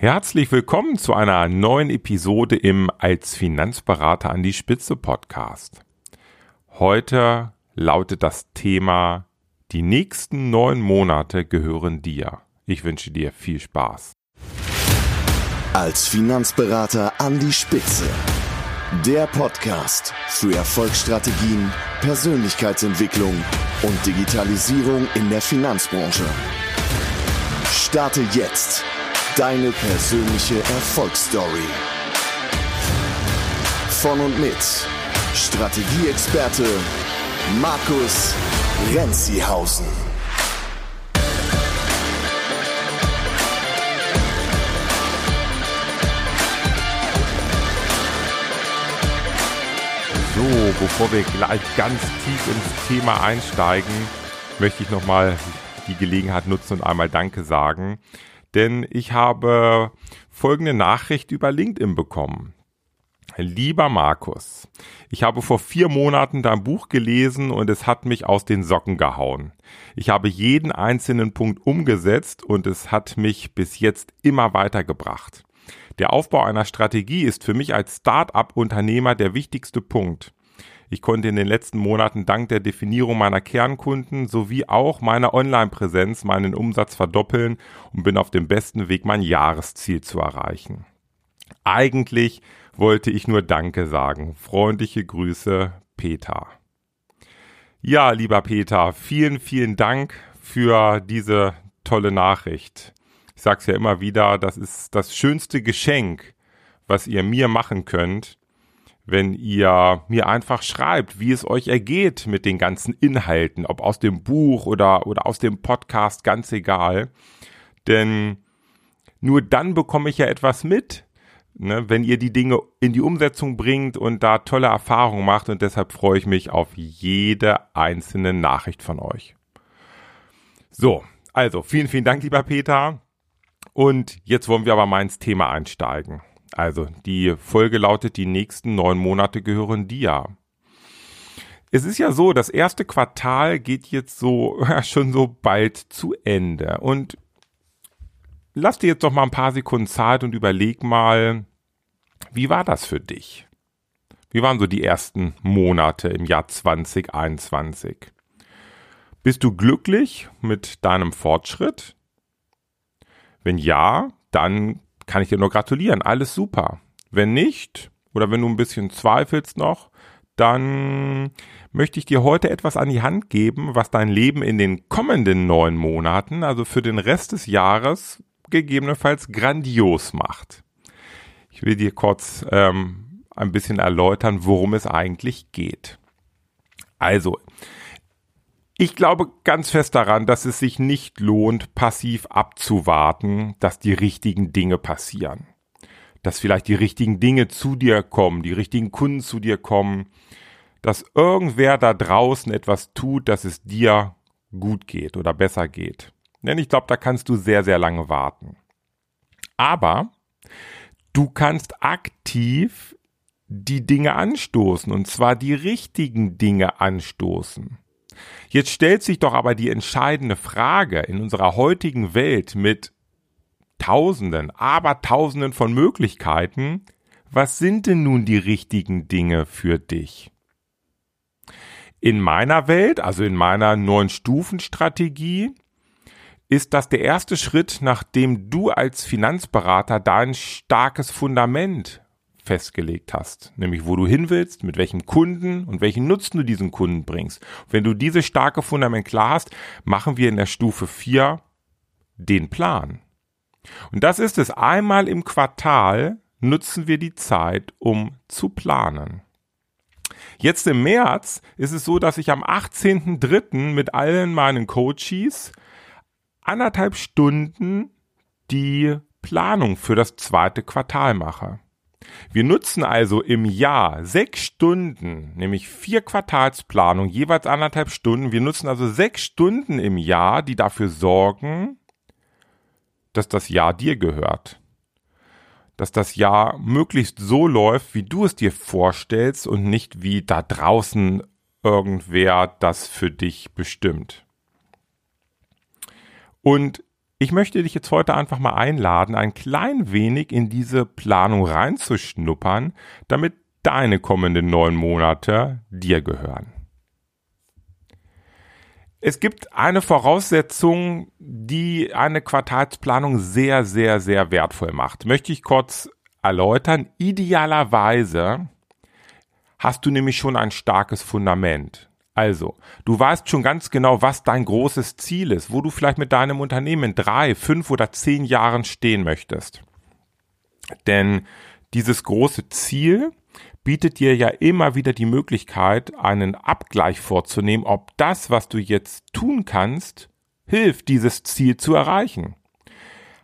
Herzlich willkommen zu einer neuen Episode im Als Finanzberater an die Spitze Podcast. Heute lautet das Thema Die nächsten neun Monate gehören dir. Ich wünsche dir viel Spaß. Als Finanzberater an die Spitze. Der Podcast für Erfolgsstrategien, Persönlichkeitsentwicklung und Digitalisierung in der Finanzbranche. Starte jetzt Deine persönliche Erfolgsstory. Von und mit Strategieexperte Markus Renzihausen. So, bevor wir gleich ganz tief ins Thema einsteigen, möchte ich nochmal die Gelegenheit nutzen und einmal Danke sagen denn ich habe folgende Nachricht über LinkedIn bekommen. Lieber Markus, ich habe vor vier Monaten dein Buch gelesen und es hat mich aus den Socken gehauen. Ich habe jeden einzelnen Punkt umgesetzt und es hat mich bis jetzt immer weitergebracht. Der Aufbau einer Strategie ist für mich als Start-up-Unternehmer der wichtigste Punkt. Ich konnte in den letzten Monaten dank der Definierung meiner Kernkunden sowie auch meiner Online-Präsenz meinen Umsatz verdoppeln und bin auf dem besten Weg, mein Jahresziel zu erreichen. Eigentlich wollte ich nur Danke sagen. Freundliche Grüße, Peter. Ja, lieber Peter, vielen, vielen Dank für diese tolle Nachricht. Ich sage es ja immer wieder, das ist das schönste Geschenk, was ihr mir machen könnt, wenn ihr mir einfach schreibt, wie es euch ergeht mit den ganzen Inhalten, ob aus dem Buch oder, oder aus dem Podcast, ganz egal. Denn nur dann bekomme ich ja etwas mit, ne, wenn ihr die Dinge in die Umsetzung bringt und da tolle Erfahrungen macht. Und deshalb freue ich mich auf jede einzelne Nachricht von euch. So, also vielen, vielen Dank, lieber Peter. Und jetzt wollen wir aber mal ins Thema einsteigen. Also, die Folge lautet, die nächsten neun Monate gehören dir. Es ist ja so, das erste Quartal geht jetzt so schon so bald zu Ende. Und lass dir jetzt doch mal ein paar Sekunden Zeit und überleg mal, wie war das für dich? Wie waren so die ersten Monate im Jahr 2021? Bist du glücklich mit deinem Fortschritt? Wenn ja, dann kann ich dir nur gratulieren. Alles super. Wenn nicht, oder wenn du ein bisschen zweifelst noch, dann möchte ich dir heute etwas an die Hand geben, was dein Leben in den kommenden neun Monaten, also für den Rest des Jahres, gegebenenfalls grandios macht. Ich will dir kurz ähm, ein bisschen erläutern, worum es eigentlich geht. Also, ich glaube ganz fest daran, dass es sich nicht lohnt, passiv abzuwarten, dass die richtigen Dinge passieren. Dass vielleicht die richtigen Dinge zu dir kommen, die richtigen Kunden zu dir kommen, dass irgendwer da draußen etwas tut, dass es dir gut geht oder besser geht. Denn ich glaube, da kannst du sehr, sehr lange warten. Aber du kannst aktiv die Dinge anstoßen und zwar die richtigen Dinge anstoßen. Jetzt stellt sich doch aber die entscheidende Frage in unserer heutigen Welt mit Tausenden, aber Tausenden von Möglichkeiten, was sind denn nun die richtigen Dinge für dich? In meiner Welt, also in meiner neun Stufen Strategie, ist das der erste Schritt, nachdem du als Finanzberater dein starkes Fundament festgelegt hast, nämlich wo du hin willst, mit welchem Kunden und welchen Nutzen du diesen Kunden bringst. wenn du dieses starke Fundament klar hast, machen wir in der Stufe 4 den Plan. Und das ist es, einmal im Quartal nutzen wir die Zeit, um zu planen. Jetzt im März ist es so, dass ich am 18.03. mit allen meinen Coaches anderthalb Stunden die Planung für das zweite Quartal mache. Wir nutzen also im Jahr sechs Stunden, nämlich vier Quartalsplanung, jeweils anderthalb Stunden. Wir nutzen also sechs Stunden im Jahr, die dafür sorgen, dass das Jahr dir gehört. Dass das Jahr möglichst so läuft, wie du es dir vorstellst und nicht wie da draußen irgendwer das für dich bestimmt. Und ich möchte dich jetzt heute einfach mal einladen, ein klein wenig in diese Planung reinzuschnuppern, damit deine kommenden neun Monate dir gehören. Es gibt eine Voraussetzung, die eine Quartalsplanung sehr, sehr, sehr wertvoll macht. Möchte ich kurz erläutern. Idealerweise hast du nämlich schon ein starkes Fundament. Also, du weißt schon ganz genau, was dein großes Ziel ist, wo du vielleicht mit deinem Unternehmen in drei, fünf oder zehn Jahren stehen möchtest. Denn dieses große Ziel bietet dir ja immer wieder die Möglichkeit, einen Abgleich vorzunehmen, ob das, was du jetzt tun kannst, hilft, dieses Ziel zu erreichen.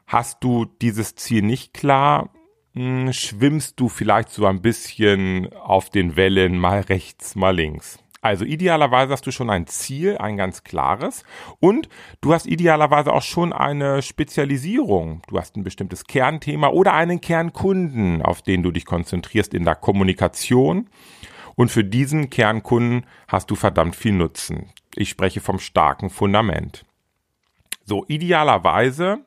Hast du dieses Ziel nicht klar, hm, schwimmst du vielleicht so ein bisschen auf den Wellen, mal rechts, mal links. Also idealerweise hast du schon ein Ziel, ein ganz klares und du hast idealerweise auch schon eine Spezialisierung. Du hast ein bestimmtes Kernthema oder einen Kernkunden, auf den du dich konzentrierst in der Kommunikation und für diesen Kernkunden hast du verdammt viel Nutzen. Ich spreche vom starken Fundament. So, idealerweise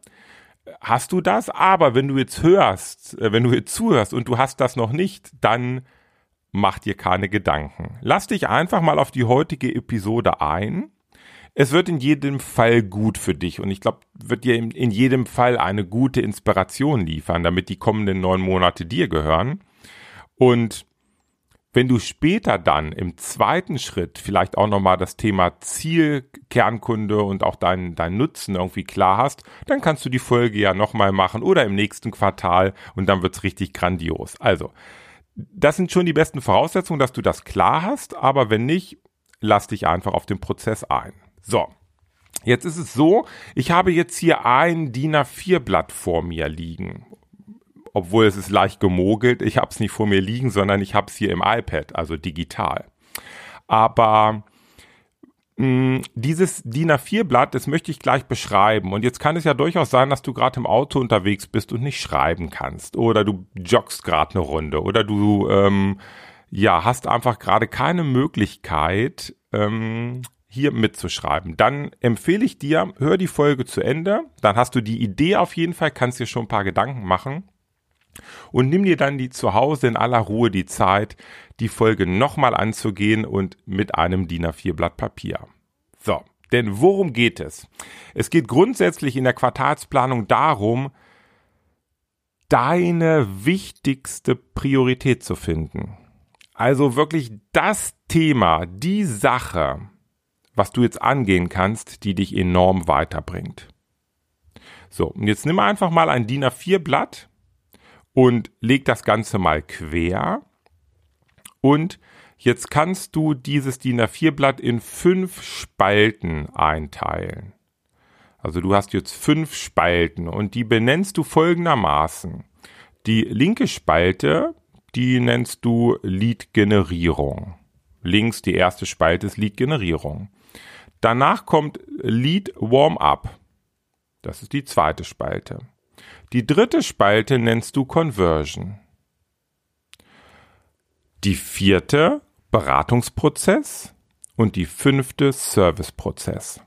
hast du das, aber wenn du jetzt hörst, äh, wenn du jetzt zuhörst und du hast das noch nicht, dann mach dir keine Gedanken. Lass dich einfach mal auf die heutige Episode ein. Es wird in jedem Fall gut für dich und ich glaube, wird dir in, jedem Fall eine gute Inspiration liefern, damit die kommenden neun Monate dir gehören. Und wenn du später dann im zweiten Schritt vielleicht auch nochmal das Thema Ziel, Kernkunde und auch deinen dein Nutzen irgendwie klar hast, dann kannst du die Folge ja nochmal machen oder im nächsten Quartal und dann wird's richtig grandios. Also, das sind schon die besten Voraussetzungen, dass du das klar hast, aber wenn nicht, lass dich einfach auf den Prozess ein. So. Jetzt ist es so, ich habe jetzt hier ein DIN A4 Blatt vor mir liegen. Obwohl es ist leicht gemogelt, ich habe es nicht vor mir liegen, sondern ich habe es hier im iPad, also digital. Aber Mm, dieses DIN A4-Blatt, das möchte ich gleich beschreiben. Und jetzt kann es ja durchaus sein, dass du gerade im Auto unterwegs bist und nicht schreiben kannst. Oder du joggst gerade eine Runde. Oder du ähm, ja, hast einfach gerade keine Möglichkeit, ähm, hier mitzuschreiben. Dann empfehle ich dir, hör die Folge zu Ende. Dann hast du die Idee auf jeden Fall, kannst dir schon ein paar Gedanken machen. Und nimm dir dann die zu Hause in aller Ruhe die Zeit, die Folge nochmal anzugehen und mit einem DIN A4 Blatt Papier. So, denn worum geht es? Es geht grundsätzlich in der Quartalsplanung darum, deine wichtigste Priorität zu finden. Also wirklich das Thema, die Sache, was du jetzt angehen kannst, die dich enorm weiterbringt. So, und jetzt nimm einfach mal ein DIN A4 Blatt und leg das Ganze mal quer und jetzt kannst du dieses DIN A4-Blatt in fünf Spalten einteilen. Also du hast jetzt fünf Spalten und die benennst du folgendermaßen. Die linke Spalte, die nennst du Lead-Generierung. Links die erste Spalte ist Lead-Generierung. Danach kommt Lead Warm-up. Das ist die zweite Spalte. Die dritte Spalte nennst du Conversion. Die vierte Beratungsprozess und die fünfte Serviceprozess.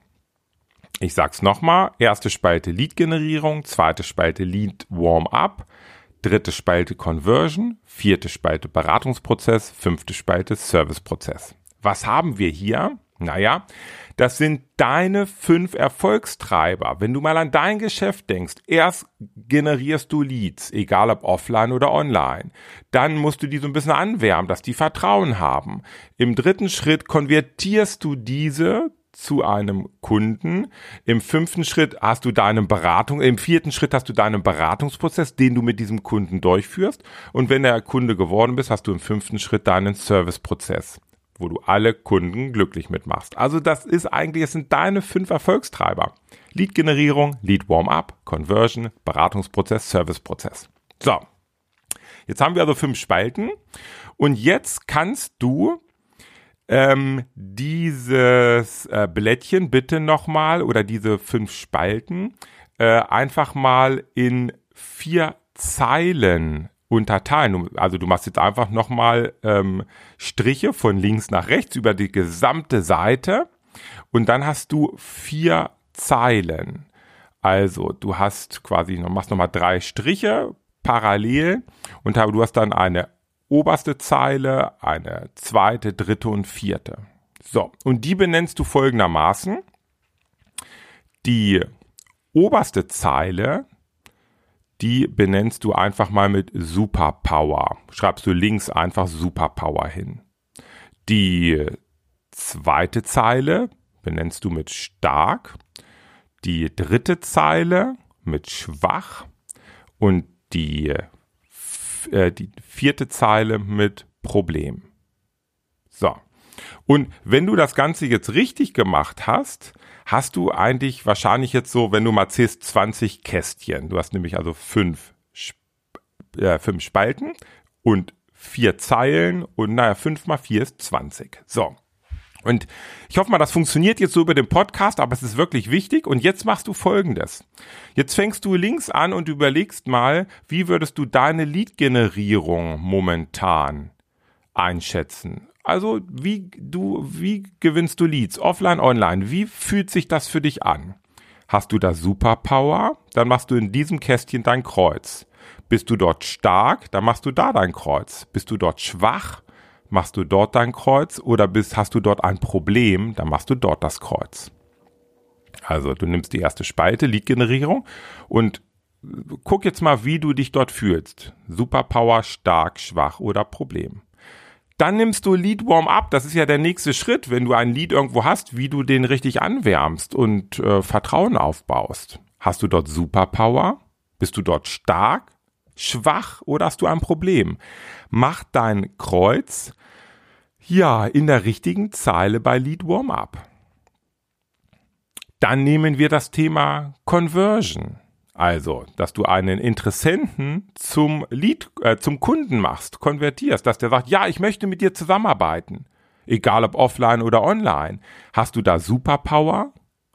Ich sag's nochmal. Erste Spalte Lead-Generierung, zweite Spalte Lead Warm-up, dritte Spalte Conversion, vierte Spalte Beratungsprozess, fünfte Spalte Serviceprozess. Was haben wir hier? Naja, das sind deine fünf Erfolgstreiber. Wenn du mal an dein Geschäft denkst, erst generierst du Leads, egal ob offline oder online. Dann musst du die so ein bisschen anwärmen, dass die Vertrauen haben. Im dritten Schritt konvertierst du diese zu einem Kunden. Im fünften Schritt hast du deinen Beratung, im vierten Schritt hast du deinen Beratungsprozess, den du mit diesem Kunden durchführst. Und wenn der Kunde geworden bist, hast du im fünften Schritt deinen Serviceprozess wo du alle Kunden glücklich mitmachst. Also das ist eigentlich, es sind deine fünf Erfolgstreiber. Lead-Generierung, Lead-Warm-up, Conversion, Beratungsprozess, Serviceprozess. So, jetzt haben wir also fünf Spalten und jetzt kannst du ähm, dieses äh, Blättchen bitte nochmal oder diese fünf Spalten äh, einfach mal in vier Zeilen unterteilen. Also du machst jetzt einfach nochmal ähm, Striche von links nach rechts über die gesamte Seite und dann hast du vier Zeilen. Also, du hast quasi, machst nochmal drei Striche parallel und du hast dann eine oberste Zeile, eine zweite, dritte und vierte. So, und die benennst du folgendermaßen. Die oberste Zeile, die benennst du einfach mal mit Superpower. Schreibst du links einfach Superpower hin. Die zweite Zeile benennst du mit stark. Die dritte Zeile mit schwach. Und die, äh, die vierte Zeile mit Problem. So. Und wenn du das Ganze jetzt richtig gemacht hast, hast du eigentlich wahrscheinlich jetzt so, wenn du mal zählst, 20 Kästchen. Du hast nämlich also fünf, äh, fünf Spalten und vier Zeilen und naja, fünf mal vier ist 20. So. Und ich hoffe mal, das funktioniert jetzt so über den Podcast, aber es ist wirklich wichtig. Und jetzt machst du Folgendes. Jetzt fängst du links an und überlegst mal, wie würdest du deine Lead-Generierung momentan einschätzen? Also wie du, wie gewinnst du Leads? Offline, online. Wie fühlt sich das für dich an? Hast du da Superpower? Dann machst du in diesem Kästchen dein Kreuz. Bist du dort stark? Dann machst du da dein Kreuz. Bist du dort schwach? Machst du dort dein Kreuz? Oder bist, hast du dort ein Problem? Dann machst du dort das Kreuz. Also du nimmst die erste Spalte, Lead-Generierung und guck jetzt mal, wie du dich dort fühlst. Superpower, stark, schwach oder Problem. Dann nimmst du Lead Warm-up. Das ist ja der nächste Schritt, wenn du ein Lead irgendwo hast, wie du den richtig anwärmst und äh, Vertrauen aufbaust. Hast du dort Superpower? Bist du dort stark, schwach oder hast du ein Problem? Mach dein Kreuz ja in der richtigen Zeile bei Lead Warm-up. Dann nehmen wir das Thema Conversion. Also, dass du einen Interessenten zum Lead, äh, zum Kunden machst, konvertierst, dass der sagt, ja, ich möchte mit dir zusammenarbeiten. Egal ob offline oder online. Hast du da Superpower?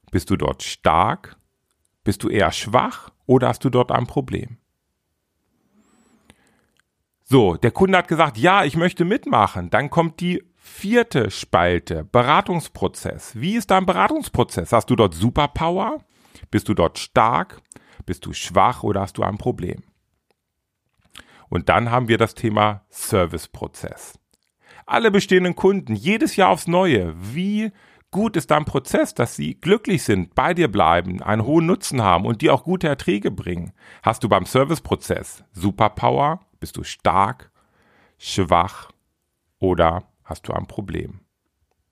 Bist du dort stark? Bist du eher schwach oder hast du dort ein Problem? So, der Kunde hat gesagt, ja, ich möchte mitmachen. Dann kommt die vierte Spalte, Beratungsprozess. Wie ist dein Beratungsprozess? Hast du dort Superpower? Bist du dort stark? Bist du schwach oder hast du ein Problem? Und dann haben wir das Thema Serviceprozess. Alle bestehenden Kunden, jedes Jahr aufs Neue, wie gut ist dein Prozess, dass sie glücklich sind, bei dir bleiben, einen hohen Nutzen haben und dir auch gute Erträge bringen? Hast du beim Serviceprozess Superpower? Bist du stark, schwach oder hast du ein Problem?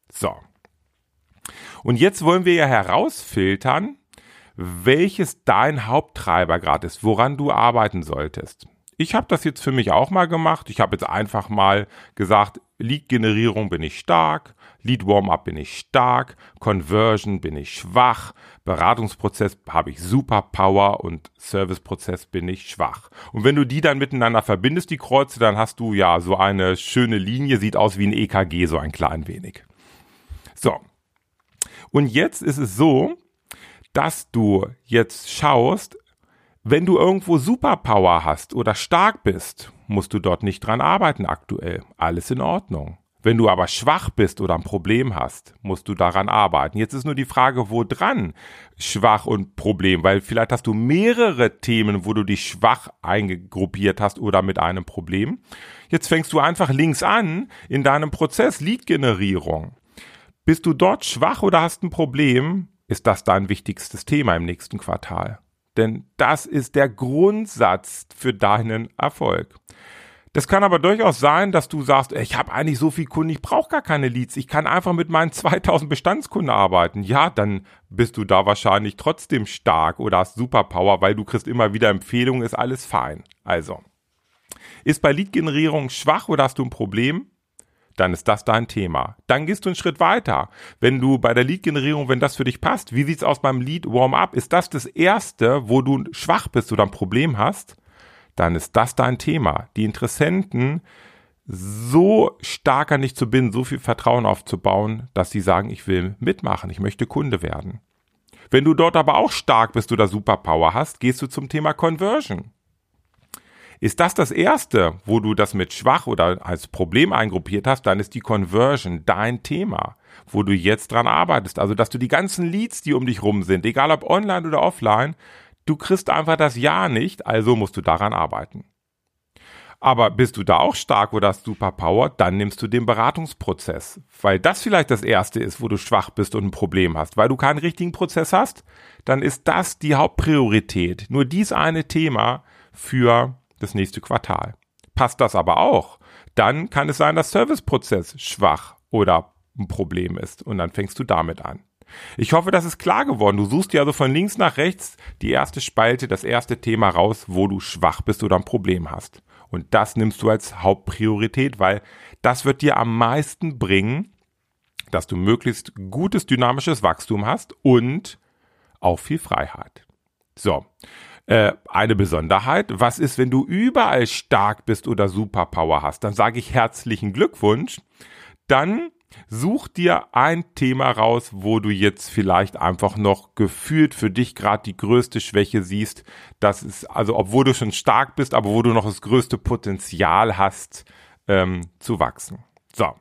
So. Und jetzt wollen wir ja herausfiltern, welches dein Haupttreiber gerade ist, woran du arbeiten solltest. Ich habe das jetzt für mich auch mal gemacht. Ich habe jetzt einfach mal gesagt, Lead-Generierung bin ich stark, Lead-Warm-up bin ich stark, Conversion bin ich schwach, Beratungsprozess habe ich super Power und Serviceprozess bin ich schwach. Und wenn du die dann miteinander verbindest, die Kreuze, dann hast du ja so eine schöne Linie, sieht aus wie ein EKG, so ein klein wenig. So. Und jetzt ist es so, dass du jetzt schaust, wenn du irgendwo Superpower hast oder stark bist, musst du dort nicht dran arbeiten aktuell. Alles in Ordnung. Wenn du aber schwach bist oder ein Problem hast, musst du daran arbeiten. Jetzt ist nur die Frage, wo dran schwach und Problem, weil vielleicht hast du mehrere Themen, wo du dich schwach eingegruppiert hast oder mit einem Problem. Jetzt fängst du einfach links an in deinem Prozess Lead-Generierung. Bist du dort schwach oder hast ein Problem, ist das dein wichtigstes Thema im nächsten Quartal. Denn das ist der Grundsatz für deinen Erfolg. Das kann aber durchaus sein, dass du sagst, ich habe eigentlich so viel Kunden, ich brauche gar keine Leads, ich kann einfach mit meinen 2000 Bestandskunden arbeiten. Ja, dann bist du da wahrscheinlich trotzdem stark oder hast Superpower, weil du kriegst immer wieder Empfehlungen, ist alles fein. Also, ist bei Lead-Generierung schwach oder hast du ein Problem? Dann ist das dein Thema. Dann gehst du einen Schritt weiter. Wenn du bei der Lead-Generierung, wenn das für dich passt, wie sieht's aus beim Lead-Warm-Up? Ist das das erste, wo du schwach bist oder ein Problem hast? Dann ist das dein Thema. Die Interessenten so stark an dich zu binden, so viel Vertrauen aufzubauen, dass sie sagen, ich will mitmachen, ich möchte Kunde werden. Wenn du dort aber auch stark bist oder Superpower hast, gehst du zum Thema Conversion. Ist das das erste, wo du das mit schwach oder als Problem eingruppiert hast, dann ist die Conversion dein Thema, wo du jetzt dran arbeitest. Also, dass du die ganzen Leads, die um dich rum sind, egal ob online oder offline, du kriegst einfach das Ja nicht, also musst du daran arbeiten. Aber bist du da auch stark oder hast Superpower, dann nimmst du den Beratungsprozess. Weil das vielleicht das erste ist, wo du schwach bist und ein Problem hast. Weil du keinen richtigen Prozess hast, dann ist das die Hauptpriorität. Nur dies eine Thema für das nächste Quartal. Passt das aber auch, dann kann es sein, dass Serviceprozess schwach oder ein Problem ist. Und dann fängst du damit an. Ich hoffe, das ist klar geworden. Du suchst dir also von links nach rechts die erste Spalte, das erste Thema raus, wo du schwach bist oder ein Problem hast. Und das nimmst du als Hauptpriorität, weil das wird dir am meisten bringen, dass du möglichst gutes dynamisches Wachstum hast und auch viel Freiheit. So, äh, eine Besonderheit, was ist, wenn du überall stark bist oder Superpower hast? Dann sage ich herzlichen Glückwunsch. Dann Such dir ein Thema raus, wo du jetzt vielleicht einfach noch gefühlt für dich gerade die größte Schwäche siehst. Das ist also, obwohl du schon stark bist, aber wo du noch das größte Potenzial hast, ähm, zu wachsen. So.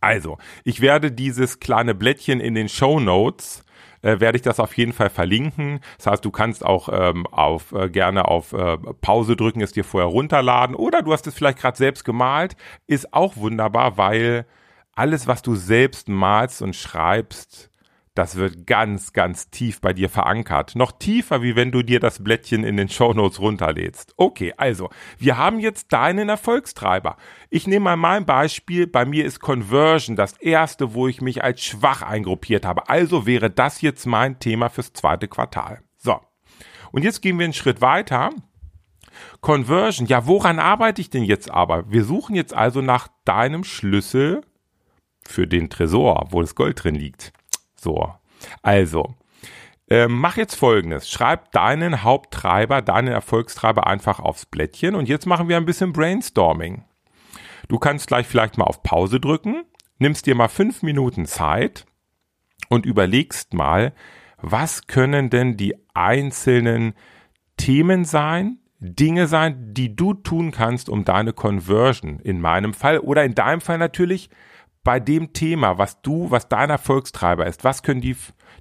Also, ich werde dieses kleine Blättchen in den Show Notes äh, werde ich das auf jeden Fall verlinken. Das heißt, du kannst auch ähm, auf äh, gerne auf äh, Pause drücken, es dir vorher runterladen oder du hast es vielleicht gerade selbst gemalt, ist auch wunderbar, weil alles, was du selbst malst und schreibst, das wird ganz, ganz tief bei dir verankert. Noch tiefer, wie wenn du dir das Blättchen in den Shownotes runterlädst. Okay, also, wir haben jetzt deinen Erfolgstreiber. Ich nehme mal mein Beispiel. Bei mir ist Conversion das erste, wo ich mich als schwach eingruppiert habe. Also wäre das jetzt mein Thema fürs zweite Quartal. So. Und jetzt gehen wir einen Schritt weiter. Conversion. Ja, woran arbeite ich denn jetzt aber? Wir suchen jetzt also nach deinem Schlüssel für den Tresor, wo das Gold drin liegt. So, also, äh, mach jetzt folgendes. Schreib deinen Haupttreiber, deinen Erfolgstreiber einfach aufs Blättchen und jetzt machen wir ein bisschen Brainstorming. Du kannst gleich vielleicht mal auf Pause drücken, nimmst dir mal fünf Minuten Zeit und überlegst mal, was können denn die einzelnen Themen sein, Dinge sein, die du tun kannst, um deine Conversion in meinem Fall oder in deinem Fall natürlich bei dem Thema, was du, was dein Erfolgstreiber ist, was können die,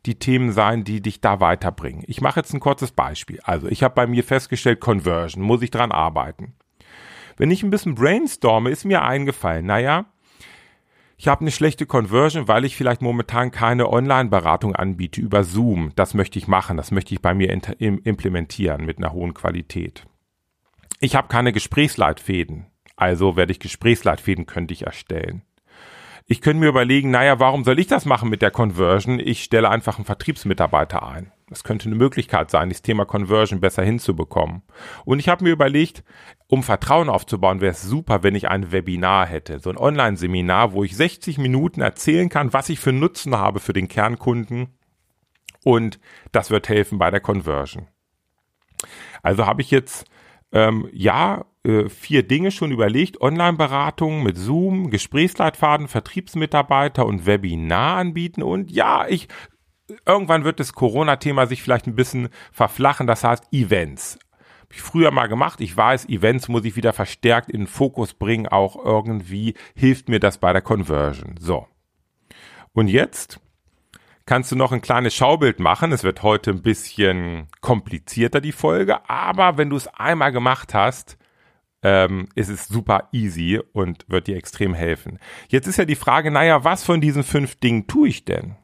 die Themen sein, die dich da weiterbringen? Ich mache jetzt ein kurzes Beispiel. Also ich habe bei mir festgestellt, Conversion, muss ich dran arbeiten. Wenn ich ein bisschen brainstorme, ist mir eingefallen, naja, ich habe eine schlechte Conversion, weil ich vielleicht momentan keine Online-Beratung anbiete über Zoom. Das möchte ich machen, das möchte ich bei mir implementieren mit einer hohen Qualität. Ich habe keine Gesprächsleitfäden, also werde ich Gesprächsleitfäden könnte ich erstellen. Ich könnte mir überlegen, naja, warum soll ich das machen mit der Conversion? Ich stelle einfach einen Vertriebsmitarbeiter ein. Das könnte eine Möglichkeit sein, das Thema Conversion besser hinzubekommen. Und ich habe mir überlegt, um Vertrauen aufzubauen, wäre es super, wenn ich ein Webinar hätte, so ein Online-Seminar, wo ich 60 Minuten erzählen kann, was ich für Nutzen habe für den Kernkunden. Und das wird helfen bei der Conversion. Also habe ich jetzt ähm, ja äh, vier Dinge schon überlegt. Online-Beratung mit Zoom, Gesprächsleitfaden, Vertriebsmitarbeiter und Webinar anbieten. Und ja, ich, irgendwann wird das Corona-Thema sich vielleicht ein bisschen verflachen. Das heißt Events. Hab ich früher mal gemacht. Ich weiß, Events muss ich wieder verstärkt in den Fokus bringen. Auch irgendwie hilft mir das bei der Conversion. So. Und jetzt kannst du noch ein kleines Schaubild machen. Es wird heute ein bisschen komplizierter, die Folge. Aber wenn du es einmal gemacht hast, ähm, ist es super easy und wird dir extrem helfen. Jetzt ist ja die Frage, naja, was von diesen fünf Dingen tue ich denn?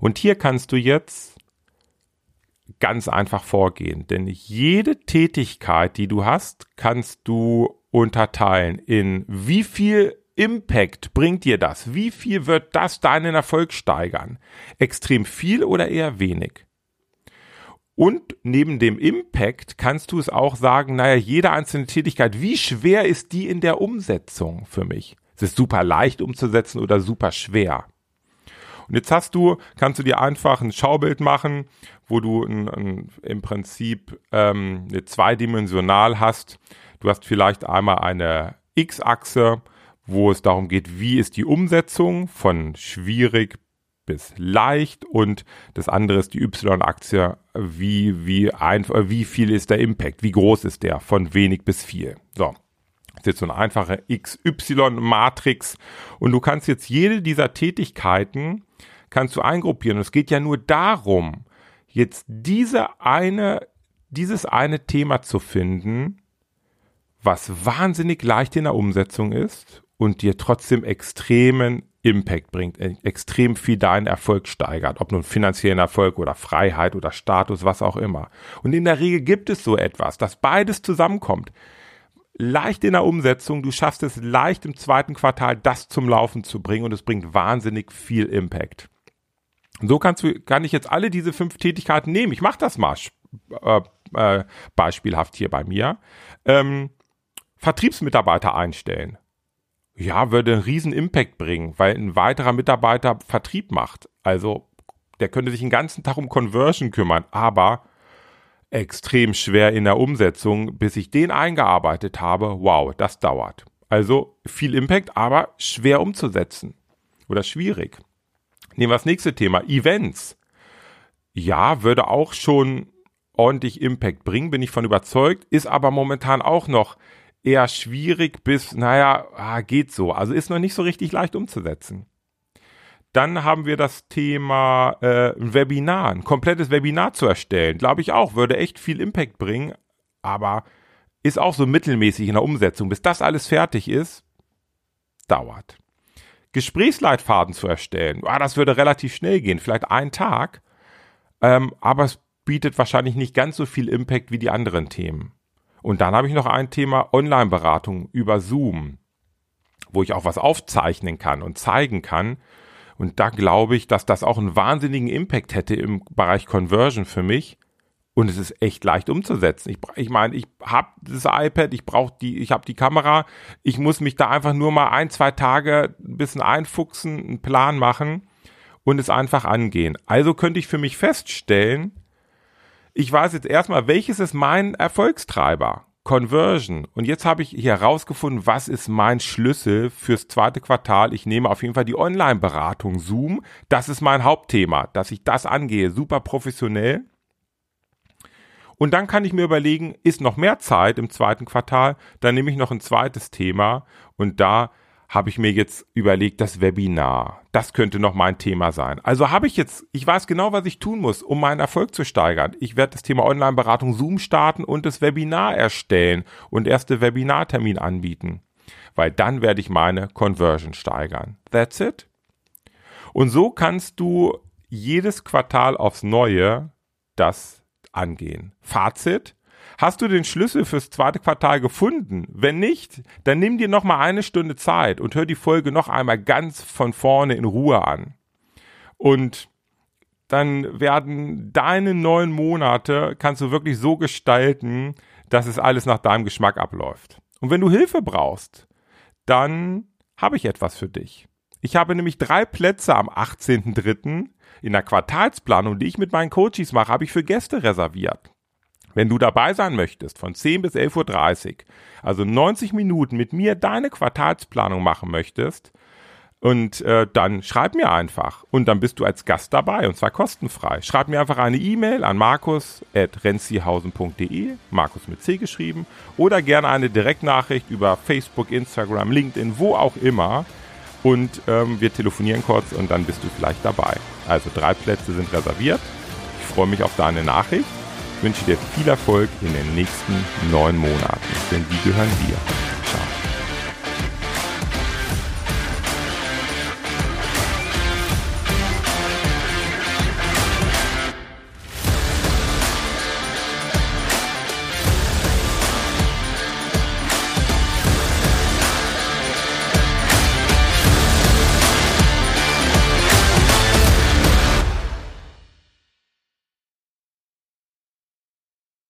Und hier kannst du jetzt ganz einfach vorgehen, denn jede Tätigkeit, die du hast, kannst du unterteilen in wie viel Impact bringt dir das? Wie viel wird das deinen Erfolg steigern? Extrem viel oder eher wenig? Und neben dem Impact kannst du es auch sagen, naja, jede einzelne Tätigkeit, wie schwer ist die in der Umsetzung für mich? Es ist super leicht umzusetzen oder super schwer. Und jetzt hast du, kannst du dir einfach ein Schaubild machen, wo du ein, ein, im Prinzip ähm, eine zweidimensional hast. Du hast vielleicht einmal eine X-Achse, wo es darum geht, wie ist die Umsetzung von schwierig bis leicht und das andere ist die Y-Aktie, wie, wie, ein, wie viel ist der Impact, wie groß ist der, von wenig bis viel. So. Das ist jetzt so eine einfache XY-Matrix und du kannst jetzt jede dieser Tätigkeiten kannst du eingruppieren. Und es geht ja nur darum, jetzt diese eine, dieses eine Thema zu finden, was wahnsinnig leicht in der Umsetzung ist und dir trotzdem extremen Impact bringt, äh, extrem viel deinen Erfolg steigert, ob nun finanziellen Erfolg oder Freiheit oder Status, was auch immer. Und in der Regel gibt es so etwas, dass beides zusammenkommt. Leicht in der Umsetzung, du schaffst es leicht im zweiten Quartal, das zum Laufen zu bringen und es bringt wahnsinnig viel Impact. So kannst du, kann ich jetzt alle diese fünf Tätigkeiten nehmen. Ich mache das mal äh, äh, beispielhaft hier bei mir. Ähm, Vertriebsmitarbeiter einstellen ja, würde einen riesen Impact bringen, weil ein weiterer Mitarbeiter Vertrieb macht. Also der könnte sich den ganzen Tag um Conversion kümmern, aber extrem schwer in der Umsetzung, bis ich den eingearbeitet habe. Wow, das dauert. Also viel Impact, aber schwer umzusetzen oder schwierig. Nehmen wir das nächste Thema, Events. Ja, würde auch schon ordentlich Impact bringen, bin ich von überzeugt, ist aber momentan auch noch eher schwierig bis, naja, ah, geht so. Also ist noch nicht so richtig leicht umzusetzen. Dann haben wir das Thema äh, ein Webinar, ein komplettes Webinar zu erstellen. Glaube ich auch, würde echt viel Impact bringen, aber ist auch so mittelmäßig in der Umsetzung. Bis das alles fertig ist, dauert. Gesprächsleitfaden zu erstellen, ah, das würde relativ schnell gehen, vielleicht einen Tag, ähm, aber es bietet wahrscheinlich nicht ganz so viel Impact wie die anderen Themen. Und dann habe ich noch ein Thema Online-Beratung über Zoom, wo ich auch was aufzeichnen kann und zeigen kann. Und da glaube ich, dass das auch einen wahnsinnigen Impact hätte im Bereich Conversion für mich. Und es ist echt leicht umzusetzen. Ich, ich meine, ich habe das iPad, ich brauche die, ich habe die Kamera. Ich muss mich da einfach nur mal ein, zwei Tage ein bisschen einfuchsen, einen Plan machen und es einfach angehen. Also könnte ich für mich feststellen, ich weiß jetzt erstmal, welches ist mein Erfolgstreiber? Conversion. Und jetzt habe ich hier herausgefunden, was ist mein Schlüssel fürs zweite Quartal. Ich nehme auf jeden Fall die Online-Beratung Zoom. Das ist mein Hauptthema, dass ich das angehe. Super professionell. Und dann kann ich mir überlegen, ist noch mehr Zeit im zweiten Quartal? Dann nehme ich noch ein zweites Thema und da habe ich mir jetzt überlegt, das Webinar, das könnte noch mein Thema sein. Also habe ich jetzt, ich weiß genau, was ich tun muss, um meinen Erfolg zu steigern. Ich werde das Thema Online-Beratung Zoom starten und das Webinar erstellen und erste Webinartermin anbieten, weil dann werde ich meine Conversion steigern. That's it. Und so kannst du jedes Quartal aufs Neue das angehen. Fazit, Hast du den Schlüssel fürs zweite Quartal gefunden? Wenn nicht, dann nimm dir noch mal eine Stunde Zeit und hör die Folge noch einmal ganz von vorne in Ruhe an. Und dann werden deine neun Monate kannst du wirklich so gestalten, dass es alles nach deinem Geschmack abläuft. Und wenn du Hilfe brauchst, dann habe ich etwas für dich. Ich habe nämlich drei Plätze am 18.03. in der Quartalsplanung, die ich mit meinen Coaches mache, habe ich für Gäste reserviert. Wenn du dabei sein möchtest, von 10 bis 11.30 Uhr, also 90 Minuten mit mir deine Quartalsplanung machen möchtest, und äh, dann schreib mir einfach. Und dann bist du als Gast dabei und zwar kostenfrei. Schreib mir einfach eine E-Mail an markus.renzihausen.de, Markus mit C geschrieben, oder gerne eine Direktnachricht über Facebook, Instagram, LinkedIn, wo auch immer. Und ähm, wir telefonieren kurz und dann bist du vielleicht dabei. Also drei Plätze sind reserviert. Ich freue mich auf deine Nachricht wünsche dir viel Erfolg in den nächsten neun Monaten, denn die gehören dir.